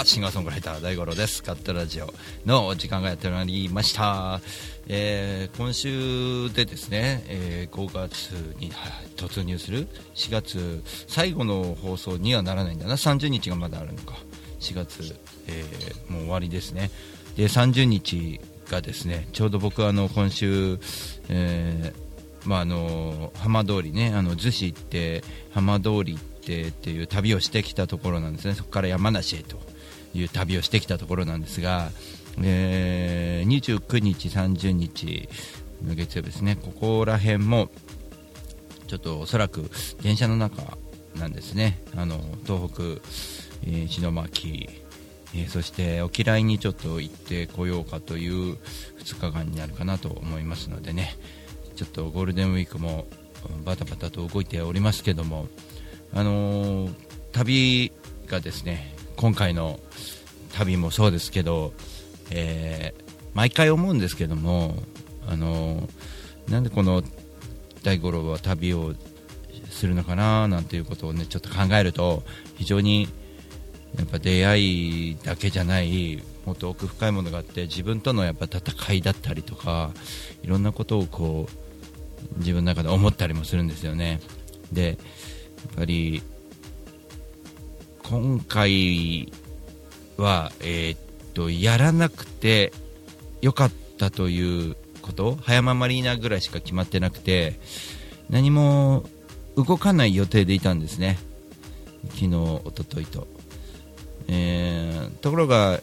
はシンガーソングライター大五郎です。ガットラジオの時間がやってまいりました、えー今週でですね、えー5月にはい突入する4月最後の放送にはならないんだな。30日がまだあるのか。4月、えーもう終わりですね。で30日がですねちょうど僕はあの今週、えーまああの浜通りねあの逗子行って浜通り行ってっていう旅をしてきたところなんですね。そこから山梨へと。いう旅をしてきたところなんですが、えー29日30日の月曜日ですね。ここら辺もちょっとおそらく電車の中なんですね。あの東北、えー篠巻えーそして沖来にちょっと行ってこようかという2日間になるかなと思いますのでね。ちょっとゴールデンウィークもバタバタと動いておりますけども、あのー旅がですね今回の旅もそうですけど、えー毎回思うんですけども、あのなんでこの大五郎は旅をするのかななんていうことをねちょっと考えると非常にやっぱ出会いだけじゃないもっと奥深いものがあって自分とのやっぱ戦いだったりとかいろんなことをこう自分の中で思ったりもするんですよね。でやっぱり今回は、えーっとやらなくてよかったということ？早間マリーナぐらいしか決まってなくて何も動かない予定でいたんですね。昨日、一昨日と、えーところが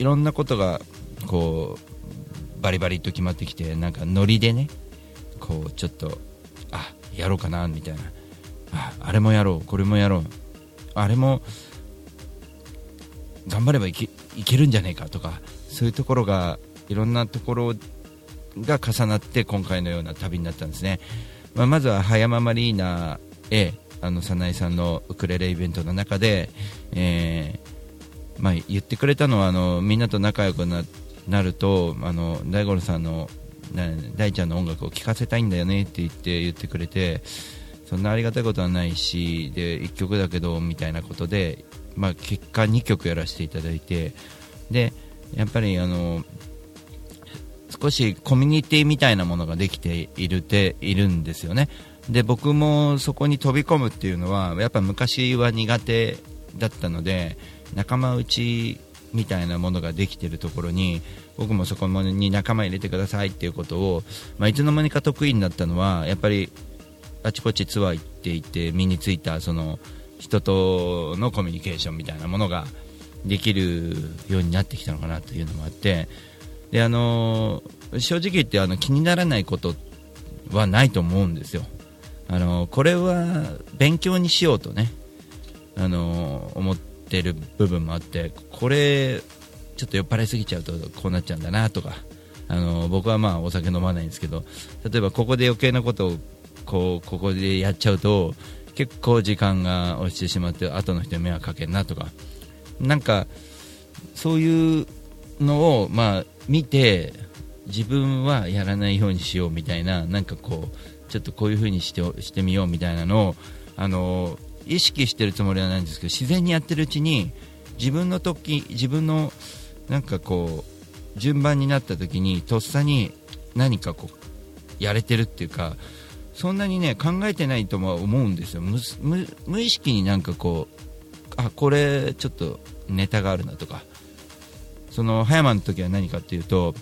いろんなことがこうバリバリと決まってきてなんかノリでねこうちょっとあやろうかなみたいな。ああれもやろうこれもやろう。あれも頑張ればいけいけるんじゃないかとかそういうところがいろんなところが重なって今回のような旅になったんですね、まあ、まずは葉山マリーナへあの早苗さんのウクレレイベントの中で、えーまあ、言ってくれたのはあのみんなと仲良くなるとあの大五郎さんの大ちゃんの音楽を聴かせたいんだよねって言って言ってくれてそんなありがたいことはないしで1曲だけどみたいなことで、まあ、結果2曲やらせていただいてでやっぱりあの少しコミュニティみたいなものができているているんですよね。で僕もそこに飛び込むっていうのはやっぱ昔は苦手だったので仲間内みたいなものができているところに僕もそこに仲間入れてくださいっていうことを、まあ、いつの間にか得意になったのはやっぱりあちこちツアー行っていて身についたその人とのコミュニケーションみたいなものができるようになってきたのかなというのもあってであの正直言ってあの気にならないことはないと思うんですよ。あのこれは勉強にしようとねあの思ってる部分もあってこれちょっと酔っ払いすぎちゃうとこうなっちゃうんだなとかあの僕はまあお酒飲まないんですけど例えばここで余計なことをこうここでやっちゃうと結構時間が落ちてしまって後の人に迷惑かけるなとか。なんかそういうのをまあ見て自分はやらないようにしようみたいななんかこうちょっとこういう風にしてしてみようみたいなのをあの意識してるつもりはないんですけど自然にやってるうちに自分の時自分のなんかこう順番になった時にとっさに何かこうやれてるっていうかそんなにね考えてないとも思うんですよ。無意識になんかこうあこれちょっとネタがあるなとか。その葉山の時は何かっていうと,、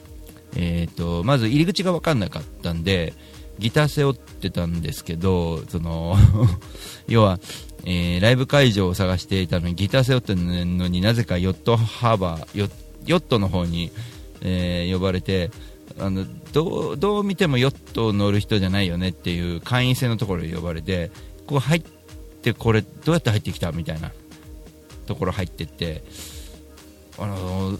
えー、とまず入り口が分かんなかったんでギター背負ってたんですけどその 要は、えーライブ会場を探していたのにギター背負ってるのになぜかヨットハーバーヨヨットの方に、えー呼ばれてあのどうどう見てもヨットを乗る人じゃないよねっていう会員制のところに呼ばれてここ入ってこれどうやって入ってきたみたいなところ入ってってあの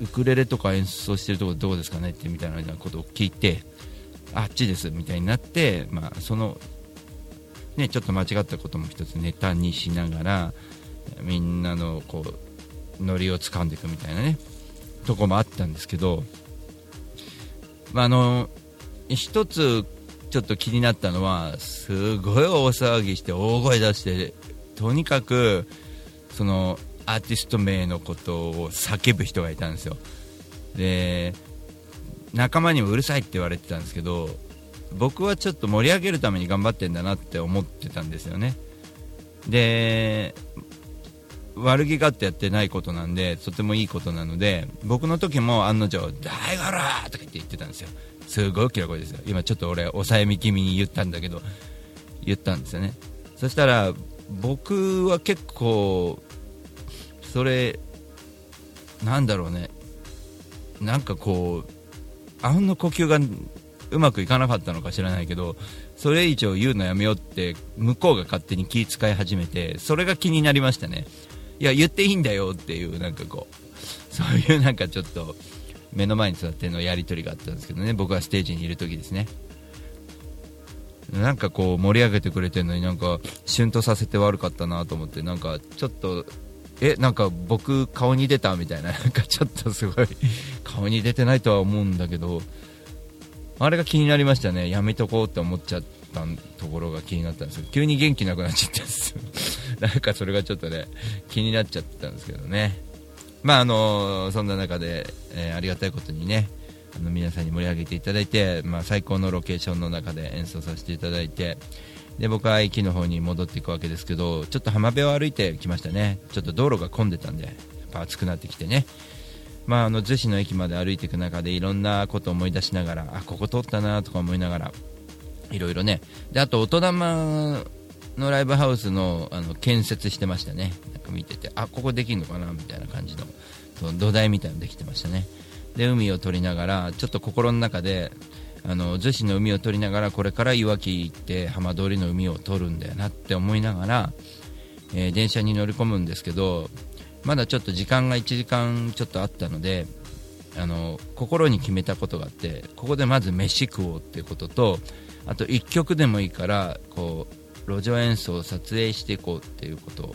ウクレレとか演奏してるところどうですかねってみたいなことを聞いてあっちですみたいになって、まあ、その、ね、ちょっと間違ったことも一つネタにしながらみんなのこうノリを掴んでいくみたいなねとこもあったんですけど、まあ、あの一つちょっと気になったのはすごい大騒ぎして大声出してとにかくそのアーティスト名のことを叫ぶ人がいたんですよ。で仲間にもうるさいって言われてたんですけど僕はちょっと盛り上げるために頑張ってんだなって思ってたんですよね。で悪気があってやってないことなんでとてもいいことなので僕の時も案の定「大五郎!」とか言って言ってたんですよ。すごい大きな声ですよ。今ちょっと俺抑えめ気味に言ったんだけど言ったんですよね。そしたら僕は結構それなんだろうね。なんかこうあんの呼吸がうまくいかなかったのか知らないけどそれ以上言うのやめようって向こうが勝手に気遣い始めてそれが気になりましたね。いや言っていいんだよっていうなんかこうそういうなんかちょっと目の前に座ってのやり取りがあったんですけどね。僕はステージにいる時ですね。なんかこう盛り上げてくれてるのになんかシュンとさせて悪かったなと思ってなんかちょっとえなんか僕顔に出たみたいななんかちょっとすごい顔に出てないとは思うんだけどあれが気になりましたね。やめとこうって思っちゃったところが気になったんですけど急に元気なくなっちゃったんです。なんかそれがちょっとね気になっちゃったんですけどね。まああのそんな中で、えー、ありがたいことにねあの皆さんに盛り上げていただいて、まあ、最高のロケーションの中で演奏させていただいてで僕は駅の方に戻っていくわけですけどちょっと浜辺を歩いてきましたね。ちょっと道路が混んでたんでやっぱ暑くなってきてね。まあ、あの逗子の駅まで歩いていく中でいろんなことを思い出しながらあここ通ったなとか思いながらいろいろね。であと音玉のライブハウスのあの建設してましたね。なんか見ててあここできるのかな？みたいな感じのその土台みたいのできてましたね。で海を撮りながらちょっと心の中であの逗子の海を撮りながらこれからいわき行って浜通りの海を撮るんだよなって思いながら、えー、電車に乗り込むんですけどまだちょっと時間が1時間ちょっとあったのであの心に決めたことがあってここでまず飯食おうっていうこととあと1曲でもいいからこう路上演奏を撮影していこうっていうこと。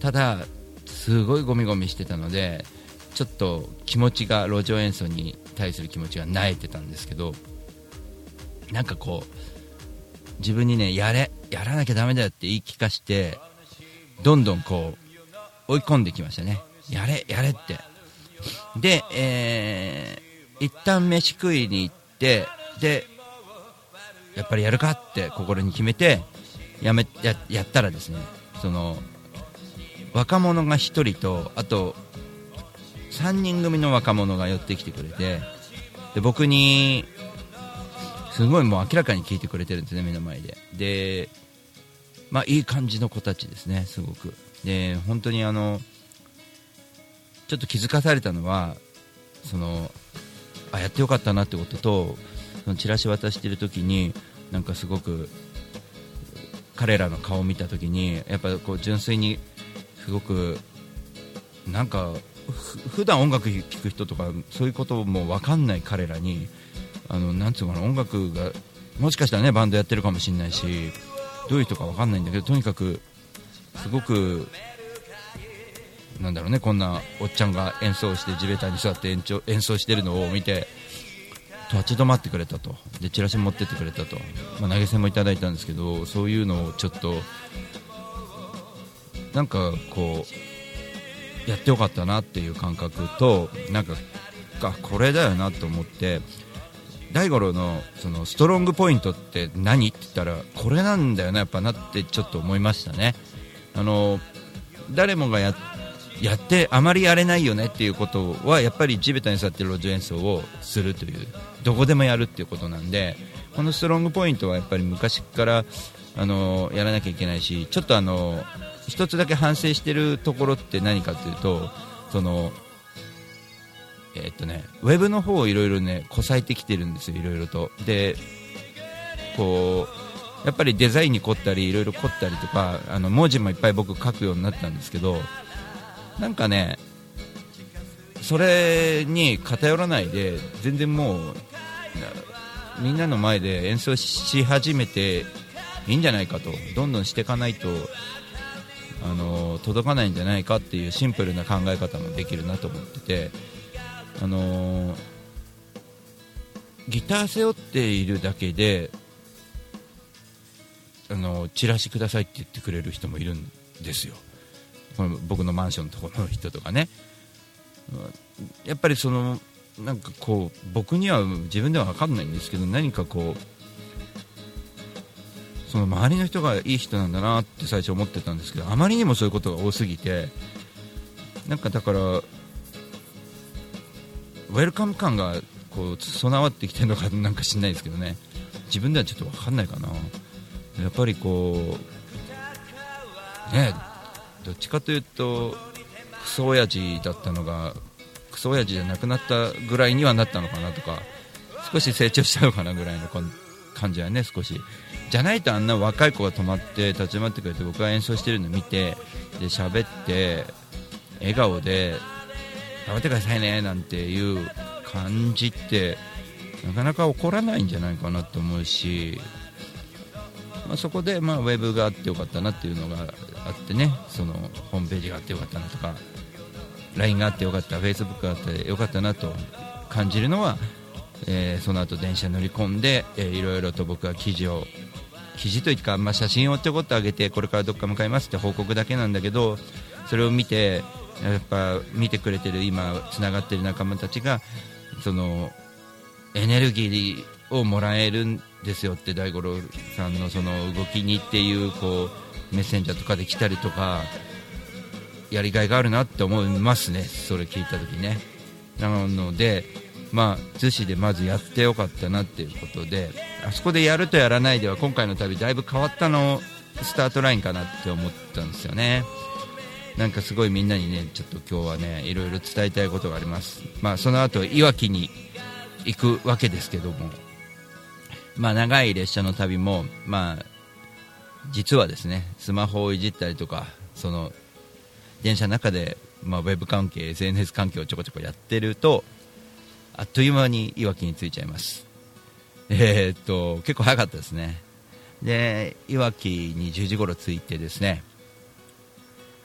ただすごいゴミゴミしてたのでちょっと気持ちが路上演奏に対する気持ちが萎えてたんですけどなんかこう自分にねやれやらなきゃだめだよって言い聞かしてどんどんこう追い込んできましたね。やれやれって。で、えー、一旦飯食いに行ってでやっぱりやるかって心に決めてやめややったらですねその若者が1人とあと3人組の若者が寄ってきてくれてで僕にすごいもう明らかに聞いてくれてるんですね目の前で。でまあいい感じの子たちですねすごく。で本当にあのちょっと気づかされたのはそのあやってよかったなってこととそのチラシ渡してる時になんかすごく彼らの顔を見た時にやっぱこう純粋にすごくなんか普段音楽聴く人とかそういうことも分かんない彼らにあのなんつうかな音楽がもしかしたらねバンドやってるかもしれないしどういう人か分かんないんだけどとにかくすごくなんだろうねこんなおっちゃんが演奏して地べたに座って演奏演奏してるのを見て立ち止まってくれたと。でチラシ持ってってくれたと、まあ、投げ銭もいただいたんですけどそういうのをちょっとなんかこうやってよかったなっていう感覚となんかこれだよなと思って大五郎のそのストロングポイントって何って言ったらこれなんだよなやっぱなってちょっと思いましたね。あの誰もがややってあまりやれないよねっていうことはやっぱり地べたに座ってる路上演奏をするというどこでもやるっていうことなんでこのストロングポイントはやっぱり昔からあのやらなきゃいけないしちょっとあの一つだけ反省してるところって何かというとそのえ、っとね、ウェブの方をいろいろね、こさえてきてるんですよ、いろいろと。で、こう、やっぱりデザインに凝ったり、いろいろ凝ったりとか、あの文字もいっぱい僕書くようになったんですけど、なんかね、それに偏らないで全然もうみんなの前で演奏し始めていいんじゃないかとどんどんしていかないとあの届かないんじゃないかっていうシンプルな考え方もできるなと思っててあのギター背負っているだけであのチラシくださいって言ってくれる人もいるんですよ。この僕のマンションのところの人とかね。やっぱりそのなんかこう僕には自分では分かんないんですけど何かこうその周りの人がいい人なんだなって最初思ってたんですけどあまりにもそういうことが多すぎてなんかだからウェルカム感がこう備わってきてるのかなんか知んないですけどね。自分ではちょっと分かんないかな。やっぱりこうねどっちかというとクソ親父だったのがクソ親父じゃなくなったぐらいにはなったのかなとか少し成長したのかなぐらいの感じはね少し。じゃないとあんな若い子が止まって立ち回ってくれて僕が演奏してるの見てで喋って笑顔で頑張ってくださいねなんていう感じってなかなか起こらないんじゃないかなと思うし、そこでまあウェブがあってよかったなっていうのがあってね。そのホームページがあってよかったなとか LINE があってよかった Facebook があってよかったなと感じるのは、えー、その後電車乗り込んで、えー、いろいろと僕は記事を記事というか、まあ、写真をちょこっと上げてこれからどっか向かいますって報告だけなんだけどそれを見てやっぱ見てくれてる今つながってる仲間たちがそのエネルギーをもらえるんですよって大五郎さんのその動きにっていうこうメッセンジャーとかで来たりとかやりがいがあるなって思いますね。それ聞いた時ね。なのでまあ逗子でまずやってよかったなっていうことであそこでやるとやらないでは今回の旅だいぶ変わったのスタートラインかなって思ったんですよね。なんかすごいみんなにねちょっと今日はねいろいろ伝えたいことがあります。まあその後いわきに行くわけですけども。まあ長い列車の旅もまあ実はですねスマホをいじったりとかその電車の中で、まあ、ウェブ関係 SNS 関係をちょこちょこやってるとあっという間にいわきに着いちゃいます。えー、っと結構早かったですね。でいわきに10時頃着いてですね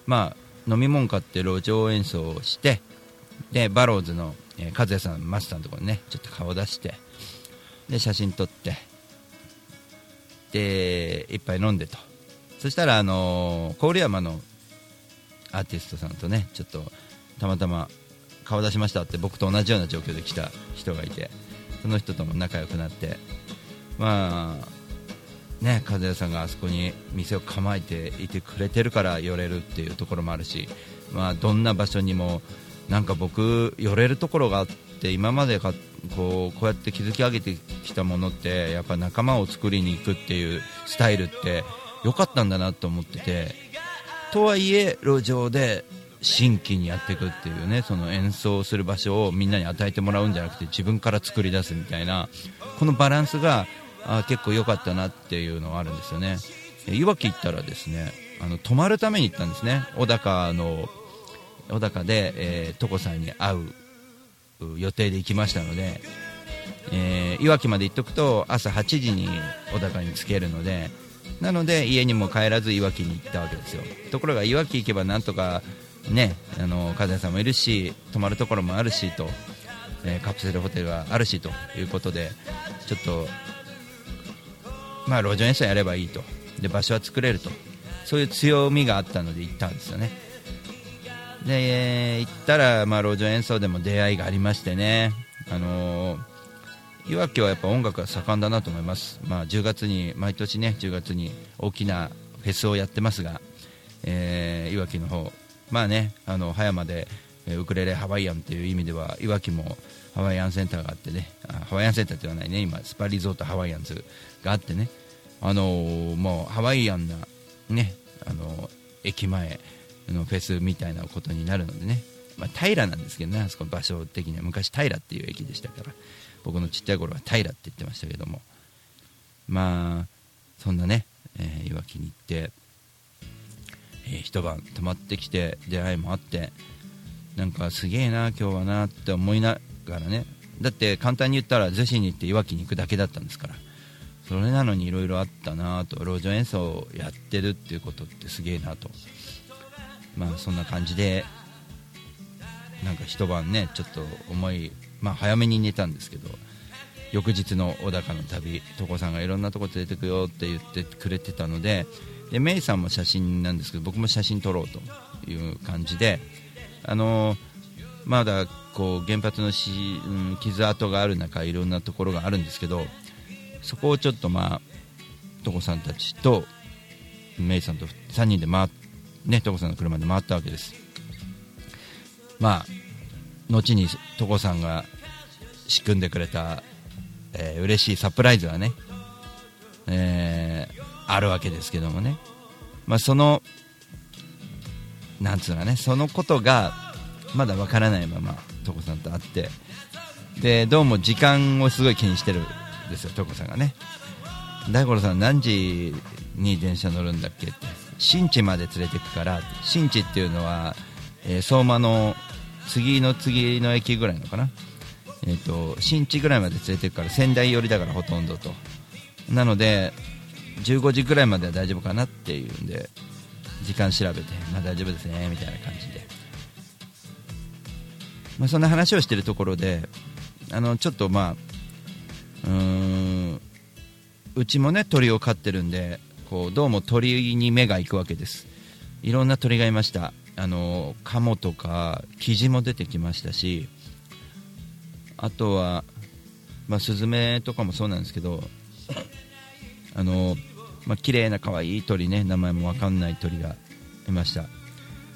まあ飲み物買って路上演奏をしてでバローズの、えー、和也さんマスターのところにねちょっと顔出してで写真撮って。で一杯飲んでと。そしたらあの、郡山のアーティストさんとねちょっとたまたま顔出しましたって僕と同じような状況で来た人がいてその人とも仲良くなって。まあね和也さんがあそこに店を構えていてくれてるから寄れるっていうところもあるしまあどんな場所にもなんか僕寄れるところがあって今までかこうこうやって築き上げてきたものってやっぱ仲間を作りに行くっていうスタイルって良かったんだなと思っててとはいえ路上で新規にやっていくっていうねその演奏する場所をみんなに与えてもらうんじゃなくて自分から作り出すみたいなこのバランスがあ結構良かったなっていうのはあるんですよね。いわき行ったらですねあの泊まるために行ったんですね。小高の小高で、えー、床さんに会う予定で行きましたので、えー、いわきまで行っとくと朝8時に小高に着けるのでなので家にも帰らずいわきに行ったわけですよ。ところがいわき行けばなんとかねあの和也さんもいるし泊まるところもあるしと、えー、カプセルホテルがあるしということでちょっとまあ路上演奏やればいいと。で場所は作れると。そういう強みがあったので行ったんですよね。で、えー、行ったら、まあ、路上演奏でも出会いがありましてね。あのいわきはやっぱ音楽が盛んだなと思います、まあ、10月に毎年ね10月に大きなフェスをやってますが、えー、いわきの方。まあねあの葉山でウクレレハワイアンという意味ではいわきもハワイアンセンターがあってねハワイアンセンターではないね今スパリゾートハワイアンズがあってね。あのー、もうハワイアンなねあのー、駅前のフェスみたいなことになるのでね、まあ、平なんですけどねあそこ場所的には。昔平っていう駅でしたから。僕のちっちゃい頃は平って言ってましたけども。まあそんなね、えー、いわきに行ってえー、一晩泊まってきて出会いもあってなんかすげえな今日はなって思いながらね。だって簡単に言ったら逗子に行っていわきに行くだけだったんですから。それなのにいろいろあったなと。路上演奏をやってるっていうことってすげえなと。まあそんな感じでなんか一晩ねちょっと思いまあ早めに寝たんですけど翌日の小高の旅所さんがいろんなとこ連れてくよって言ってくれてたのででメイさんも写真なんですけど僕も写真撮ろうという感じであのまだこう原発のし、うん、傷跡がある中いろんなところがあるんですけどそこをちょっとまあ所さんたちとメイさんと3人で回っね所さんの車で回ったわけです。まあ後に所さんが仕組んでくれた、えー、嬉しいサプライズはね、えー、あるわけですけどもね、まあ、そのなんつうかねそのことがまだわからないまま所さんと会って。でどうも時間をすごい気にしてるんですよ所さんがね大五郎さん何時に電車乗るんだっけ？って。新地まで連れてくから新地っていうのは、えー、相馬の次の次の駅ぐらいのかな、えーと、新地ぐらいまで連れてくから仙台寄りだからほとんどと。なので15時ぐらいまでは大丈夫かなっていうんで時間調べて、まあ、大丈夫ですねみたいな感じで、まあ、そんな話をしてるところであのちょっとまあうーんうちもね鳥を飼ってるんでこうどうも鳥に目が行くわけです。いろんな鳥がいました。あのカモとかキジも出てきましたしあとは、まあ、スズメとかもそうなんですけどあの、まあ綺麗な可愛い鳥ね名前も分かんない鳥がいました。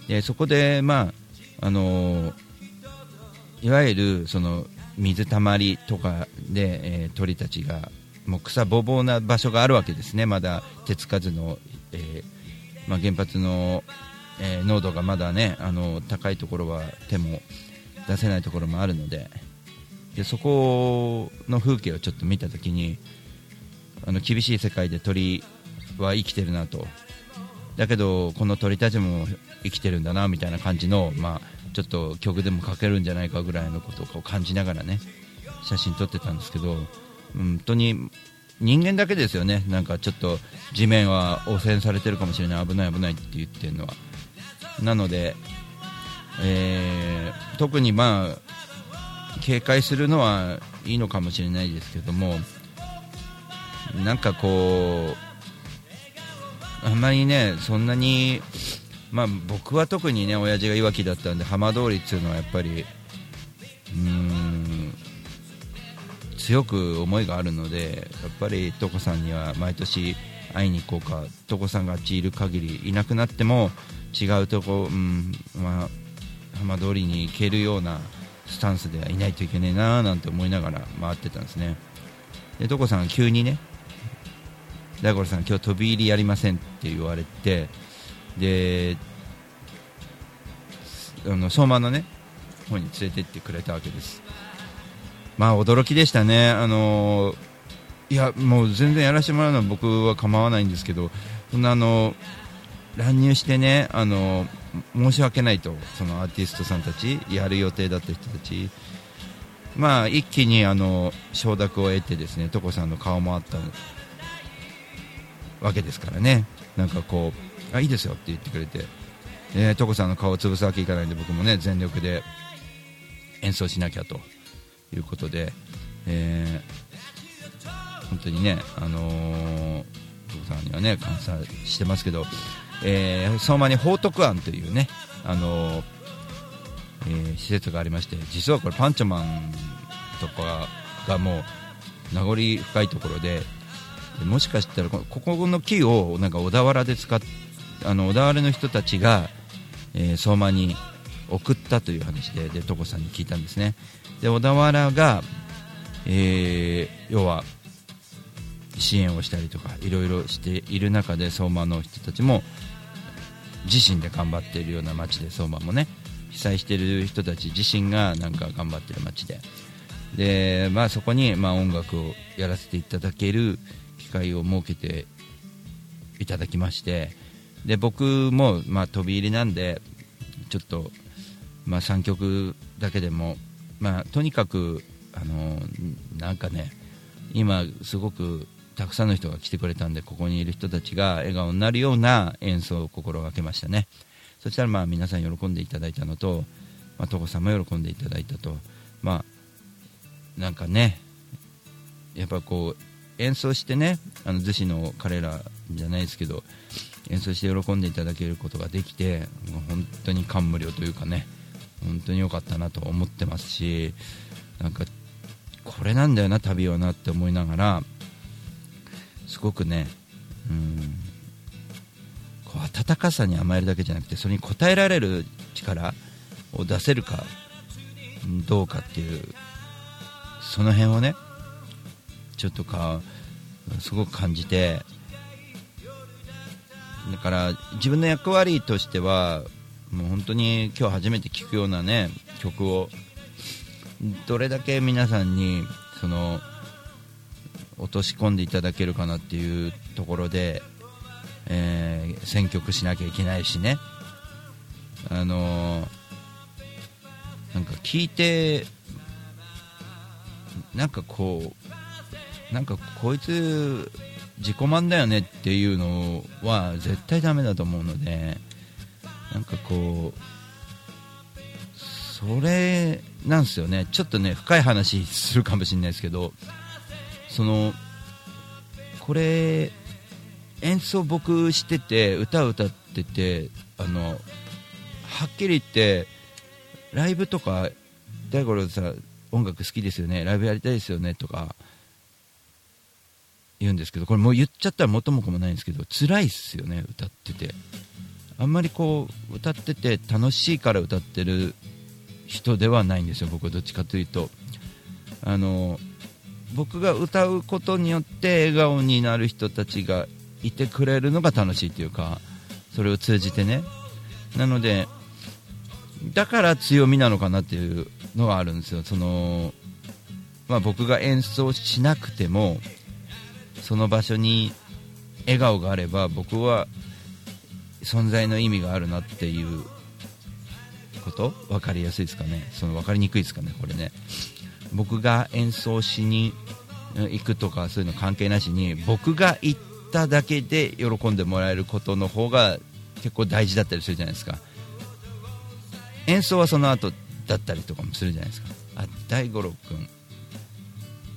でそこで、まああのいわゆるその水たまりとかで、えー、鳥たちがもう草ぼぼうな場所があるわけですね、まだ手つかずの、えー、まあ、原発の、えー、濃度がまだねあの高いところは手も出せないところもあるので。でそこの風景をちょっと見たときにあの厳しい世界で鳥は生きてるなと。だけどこの鳥たちも生きてるんだなみたいな感じの、まあ、ちょっと曲でも書けるんじゃないかぐらいのことを感じながらね写真撮ってたんですけど本当に人間だけですよね、なんかちょっと地面は汚染されてるかもしれない、危ない危ないって言ってるのは。なので、えー、特にまあ警戒するのはいいのかもしれないですけども、なんかこう、あんまりね、そんなに、まあ、僕は特にね、親父がいわきだったんで、浜通りっていうのはやっぱり、うん、強く思いがあるのでやっぱり所さんには毎年会いに行こうか所さんがあっちいる限りいなくなっても違うとこ、うんまあ、浜通りに行けるようなスタンスではいないといけないななんて思いながら回ってたんですね。で所さんが急にね大五郎さん今日飛び入りやりませんって言われてであの相馬のね方に連れてってくれたわけです。まあ驚きでしたね、あのいやもう全然やらせてもらうのは僕は構わないんですけど、そんなあの乱入してね、あの申し訳ないと、そのアーティストさんたち、やる予定だった人たち、まあ一気にあの承諾を得て、ですね所さんの顔もあったわけですからね、なんかこう、あいいですよって言ってくれて、えー、所さんの顔を潰すわけいかないんで、僕もね全力で演奏しなきゃと。いうことで、えー、本当にね、あのー、さんにはね、感謝してますけど、えー、相馬に報徳庵というね、あのー、えー、施設がありまして、実はこれパンチョマンとかがもう名残深いところで、もしかしたらここの木をなんか小田原で使っあの小田原の人たちが、えー、相馬に送ったという話でで所さんに聞いたんですね。で小田原が、えー、要は支援をしたりとかいろいろしている中で相馬の人たちも自身で頑張っているような街で相馬もね被災している人たち自身がなんか頑張っている街で。で、まあ、そこにまあ音楽をやらせていただける機会を設けていただきまして。で僕もまあ飛び入りなんでちょっとまあ、3曲だけでも、まあ、とにかくあのなんかね今すごくたくさんの人が来てくれたんでここにいる人たちが笑顔になるような演奏を心がけましたね。そしたらまあ皆さん喜んでいただいたのと、まあ、さんも喜んでいただいたと。まあなんかねやっぱこう演奏してねあの逗子の彼らじゃないですけど演奏して喜んでいただけることができて本当に感無量というかね本当に良かったなと思ってますしなんかこれなんだよな旅はなって思いながらすごくねうんこう温かさに甘えるだけじゃなくてそれに応えられる力を出せるかどうかっていうその辺をねちょっとかすごく感じてだから自分の役割としてはもう本当に今日初めて聴くようなね曲をどれだけ皆さんにその落とし込んでいただけるかなっていうところで、えー、選曲しなきゃいけないしね。あのー、なんか聞いてなんかこうなんかこいつ自己満だよねっていうのは絶対ダメだと思うのでなんかこうそれなんですよね。ちょっとね深い話するかもしれないですけどそのこれ演奏僕してて歌を歌っててあのはっきり言ってライブとか大五郎さん音楽好きですよね。ライブやりたいですよねとか言うんですけどこれもう言っちゃったら元も子もないんですけど辛いっすよね歌ってて。あんまりこう歌ってて楽しいから歌ってる人ではないんですよ僕はどっちかというと。あの僕が歌うことによって笑顔になる人たちがいてくれるのが楽しいというかそれを通じてね。なのでだから強みなのかなっていうのがあるんですよ。その、まあ、僕が演奏しなくてもその場所に笑顔があれば僕は存在の意味があるなっていうこと？分かりやすいですかね？その分かりにくいですかね？これね。僕が演奏しに行くとかそういうの関係なしに僕が行っただけで喜んでもらえることの方が結構大事だったりするじゃないですか。演奏はその後だったりとかもするじゃないですか。あ大五郎君。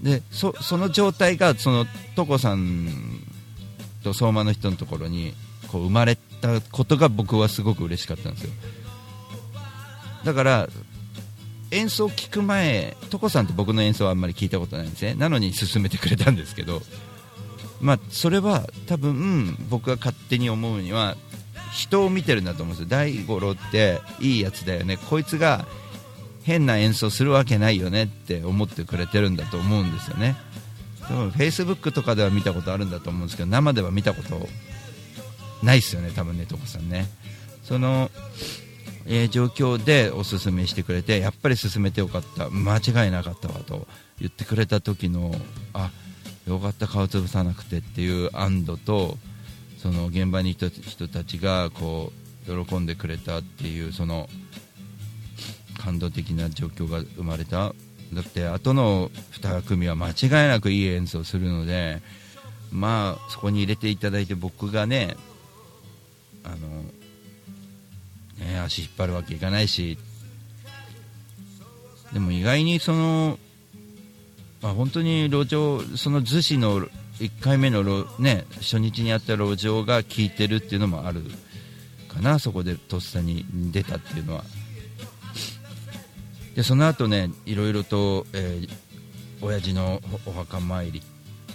でその状態がその所さんと相馬の人のところにこう生まれたことが僕はすごく嬉しかったんですよ。だから演奏を聴く前所さんって僕の演奏はあんまり聞いたことないんですね。なのに勧めてくれたんですけどまあそれは多分僕が勝手に思うには人を見てるんだと思うんですよ。大五郎っていいやつだよね。こいつが変な演奏するわけないよね。って思ってくれてるんだと思うんですよね。多分 Facebook とかでは見たことあるんだと思うんですけど生では見たことないですよね多分ね所さんね。その、えー、状況でおすすめしてくれてやっぱり進めてよかった。間違いなかったわと言ってくれた時のあよかった顔潰さなくてっていう安堵とその現場にいた人たちがこう喜んでくれたっていうその感動的な状況が生まれた。だって後の2組は間違いなくいい演奏するのでまあそこに入れていただいて僕がねあのね足引っ張るわけいかないし。でも意外にその、まあ、本当に路上その逗子の1回目の、ね、初日にあった路上が効いてるっていうのもあるかな。そこでとっさに出たっていうのは。でその後ねいろいろと、えー、親父のお墓参り。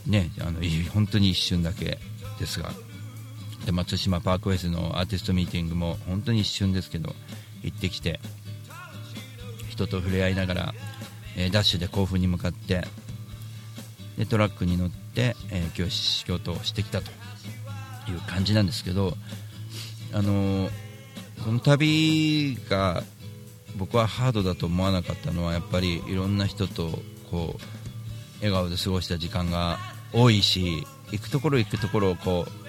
ねあの本当に一瞬だけですが。で松島パークウェイスのアーティストミーティングも本当に一瞬ですけど行ってきて人と触れ合いながら、えー、ダッシュで甲府に向かってでトラックに乗って、えー、今日京都をしてきたという感じなんですけどあのー、この旅が僕はハードだと思わなかったのはやっぱりいろんな人とこう笑顔で過ごした時間が多いし行くところ行くところをこう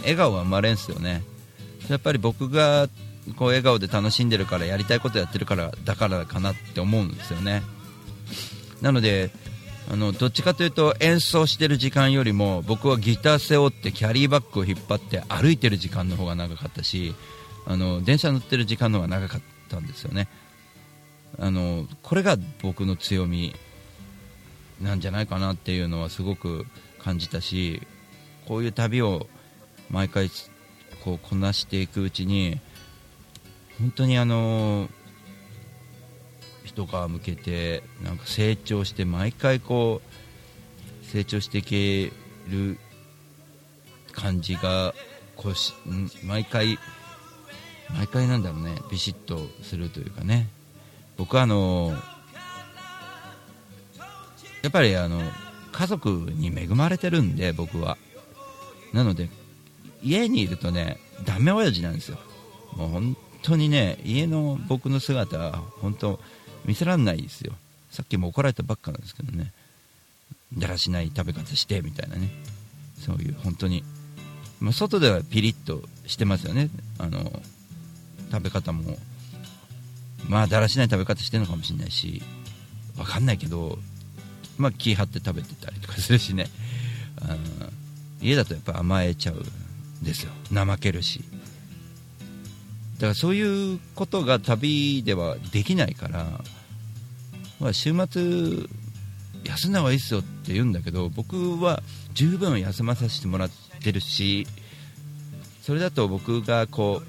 笑顔は生まれんすよね。やっぱり僕がこう笑顔で楽しんでるからやりたいことやってるからだからかなって思うんですよね。なのであのどっちかというと演奏してる時間よりも僕はギター背負ってキャリーバッグを引っ張って歩いてる時間の方が長かったしあの電車乗ってる時間の方が長かったんですよね。あのこれが僕の強みなんじゃないかなっていうのはすごく感じたしこういう旅を毎回こうこなしていくうちに本当にあの一皮向けてなんか成長して毎回こう成長していける感じがこうし毎回毎回なんだろうねビシッとするというかね。僕はあのやっぱりあの家族に恵まれてるんで僕は。なので家にいるとねダメ親父なんですよ。もう本当にね家の僕の姿は本当見せらんないですよ。さっきも怒られたばっかなんですけどね。だらしない食べ方してみたいなね。そういう本当に、まあ、外ではピリッとしてますよね。あの食べ方も。まあだらしない食べ方してるのかもしれないし。分かんないけどまあ気張って食べてたりとかするしね。あ家だとやっぱ甘えちゃう。ですよ。怠けるし。だからそういうことが旅ではできないから、まあ、週末休んだ方がいいですよって言うんだけど僕は十分休まさせてもらってるしそれだと僕がこ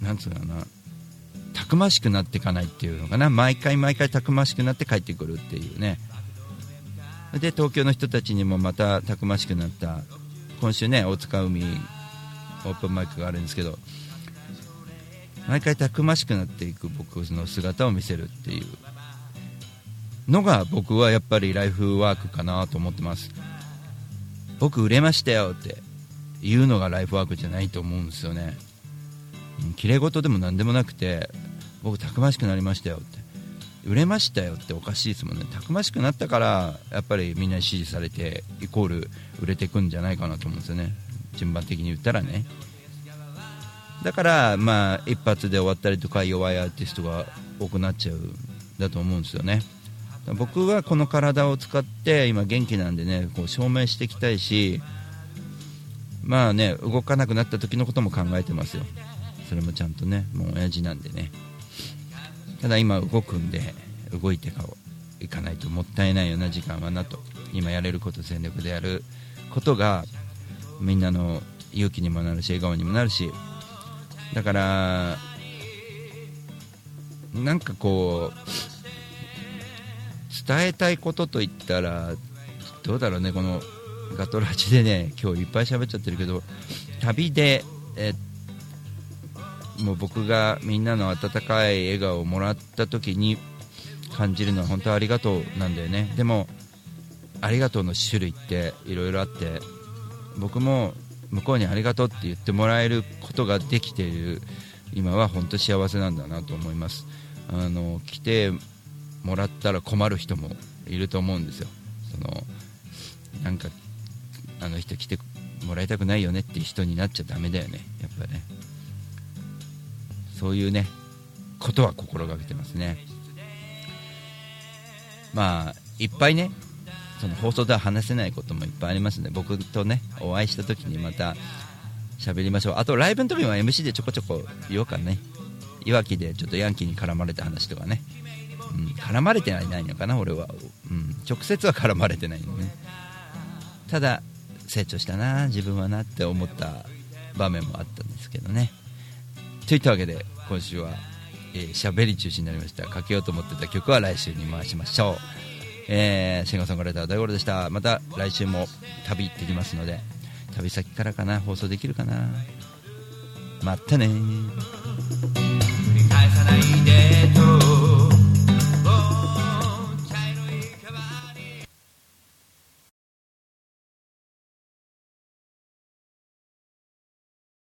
うなんつうかなたくましくなっていかないっていうのかな。毎回毎回たくましくなって帰ってくるっていうね。で東京の人たちにもまたたくましくなった。今週ね大塚海オープンマイクがあるんですけど毎回たくましくなっていく僕の姿を見せるっていう。のが僕はやっぱりライフワークかなと思ってます。僕売れましたよって言うのがライフワークじゃないと思うんですよね。きれい事でも何でもなくて僕たくましくなりましたよって。売れましたよっておかしいですもんね。たくましくなったからやっぱりみんなに支持されてイコール売れていくんじゃないかなと思うんですよね。順番的に言ったらね。だからまあ一発で終わったりとか弱いアーティストが多くなっちゃうだと思うんですよね。僕はこの体を使って今元気なんでねこう証明していきたいしまあね動かなくなった時のことも考えてますよ。それもちゃんとねもう親父なんでね。ただ今動くんで動いていかないともったいないような時間はなと今やれること全力でやることがみんなの勇気にもなるし笑顔にもなるしだからなんかこう伝えたいことといったらどうだろうねこのガトラジでね今日いっぱい喋っちゃってるけど旅でえもう僕がみんなの温かい笑顔をもらった時に感じるのは本当はありがとうなんだよね。でもありがとうの種類っていろいろあって僕も向こうにありがとうって言ってもらえることができている今は本当幸せなんだなと思います。あの来てもらったら困る人もいると思うんですよ。そのなんかあの人来てもらいたくないよねっていう人になっちゃだめだよねやっぱね。そういうねことは心がけてますね。まあいっぱいねその放送では話せないこともいっぱいありますので僕とねお会いした時にまた喋りましょう。あとライブの時は MC でちょこちょこ言おうかね。いわきでちょっとヤンキーに絡まれた話とかね、うん、絡まれてはいないのかな俺は、うん、直接は絡まれてないのね。ただ成長したな自分はなって思った場面もあったんですけどね。といったわけで今週はえー、しゃべり中止になりました。かけようと思ってた曲は来週に回しましょう。えー、シンガーソングライター大五郎でした。また来週も旅行ってきますので旅先からかな。放送できるかな。またね繰り返さないで